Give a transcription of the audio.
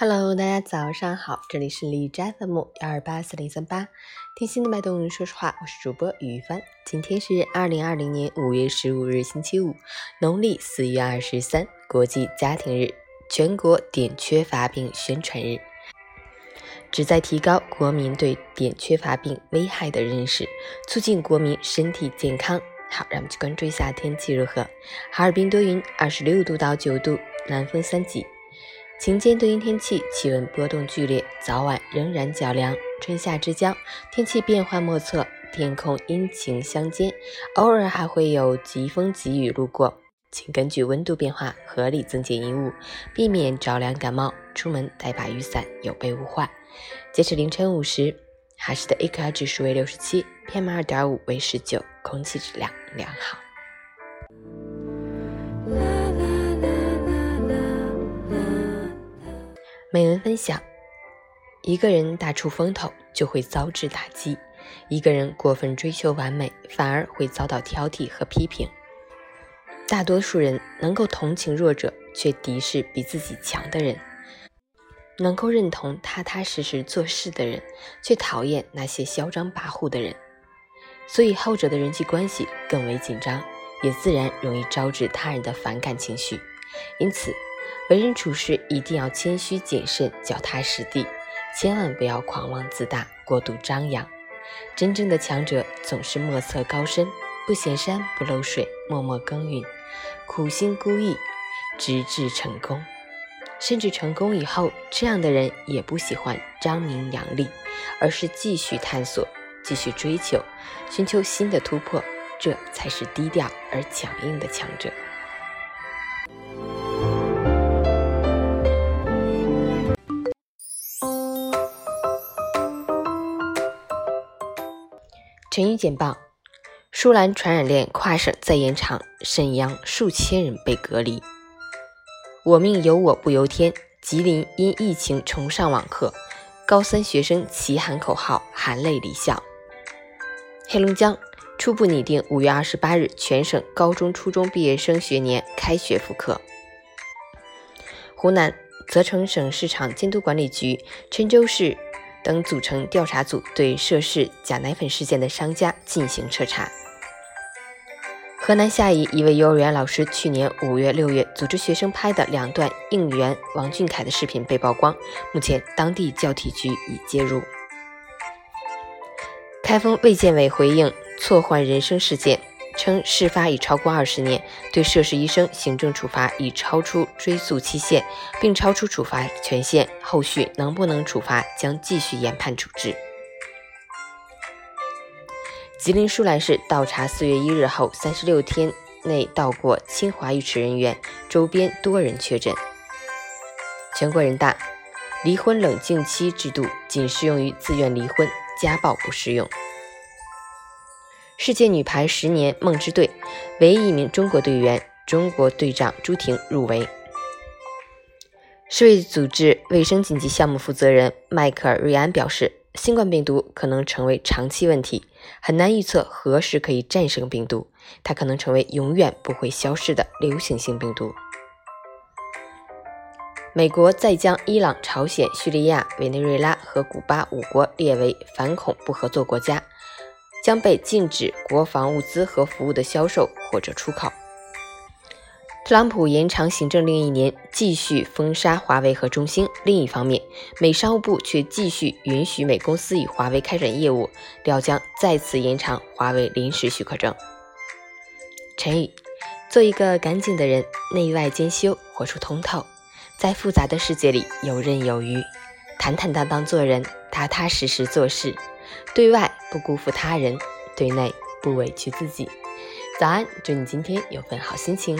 Hello，大家早上好，这里是李斋 FM 幺二八四零三八，听心的脉动，说实话，我是主播于帆。今天是二零二零年五月十五日，星期五，农历四月二十三，国际家庭日，全国碘缺乏病宣传日，旨在提高国民对碘缺乏病危害的认识，促进国民身体健康。好，让我们去关注一下天气如何。哈尔滨多云，二十六度到九度，南风三级。晴间多云天气，气温波动剧烈，早晚仍然较凉。春夏之交，天气变幻莫测，天空阴晴相间，偶尔还会有疾风疾雨路过，请根据温度变化合理增减衣物，避免着凉感冒。出门带把雨伞，有备无患。截止凌晨五时，哈市的 AQI 指数为六十七，PM 二点五为十九，空气质量良好。美文分享：一个人大出风头，就会遭致打击；一个人过分追求完美，反而会遭到挑剔和批评。大多数人能够同情弱者，却敌视比自己强的人；能够认同踏踏实实做事的人，却讨厌那些嚣张跋扈的人。所以，后者的人际关系更为紧张，也自然容易招致他人的反感情绪。因此，为人处事一定要谦虚谨慎、脚踏实地，千万不要狂妄自大、过度张扬。真正的强者总是莫测高深，不显山不漏水，默默耕耘，苦心孤诣，直至成功。甚至成功以后，这样的人也不喜欢张名扬利，而是继续探索、继续追求，寻求新的突破。这才是低调而强硬的强者。成语简报：舒兰传染链跨省再延长，沈阳数千人被隔离。我命由我不由天。吉林因疫情重上网课，高三学生齐喊口号，含泪离校。黑龙江初步拟定五月二十八日全省高中、初中毕业生学年开学复课。湖南责成省市场监督管理局、郴州市。等组成调查组，对涉事假奶粉事件的商家进行彻查。河南夏邑一位幼儿园老师去年五月、六月组织学生拍的两段应援王俊凯的视频被曝光，目前当地教体局已介入。开封卫健委回应错换人生事件。称事发已超过二十年，对涉事医生行政处罚已超出追诉期限，并超出处罚权限，后续能不能处罚将继续研判处置。吉林舒兰市倒查四月一日后三十六天内到过清华浴池人员，周边多人确诊。全国人大，离婚冷静期制度仅适用于自愿离婚，家暴不适用。世界女排十年梦之队，唯一一名中国队员，中国队长朱婷入围。世卫组织卫生紧急项目负责人迈克尔·瑞安表示，新冠病毒可能成为长期问题，很难预测何时可以战胜病毒，它可能成为永远不会消失的流行性病毒。美国再将伊朗、朝鲜、叙利亚、委内瑞拉和古巴五国列为反恐不合作国家。将被禁止国防物资和服务的销售或者出口。特朗普延长行政令一年，继续封杀华为和中兴。另一方面，美商务部却继续允许美公司与华为开展业务，料将再次延长华为临时许可证。陈宇：做一个干净的人，内外兼修，活出通透，在复杂的世界里游刃有余，坦坦荡荡做人，踏踏实实做事。对外不辜负他人，对内不委屈自己。早安，祝你今天有份好心情。